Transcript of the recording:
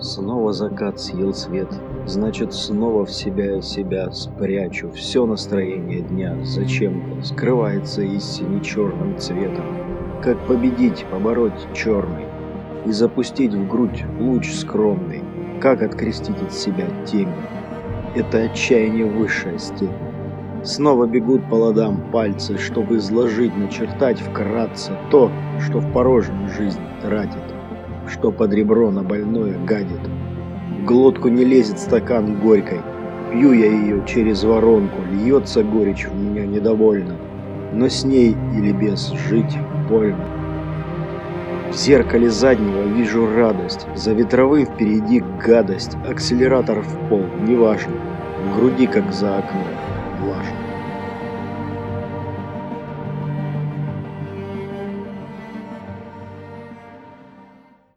Снова закат съел свет, значит снова в себя себя спрячу. Все настроение дня зачем-то скрывается истине черным цветом. Как победить, побороть черный и запустить в грудь луч скромный? Как открестить от себя темень? Это отчаяние высшая степень. Снова бегут по ладам пальцы, чтобы изложить, начертать вкратце то, что в порожнюю жизнь тратит что под ребро на больное гадит. В глотку не лезет стакан горькой, пью я ее через воронку, льется горечь в меня недовольно, но с ней или без жить больно. В зеркале заднего вижу радость, за ветровым впереди гадость, акселератор в пол, неважно, в груди как за окном, влажно.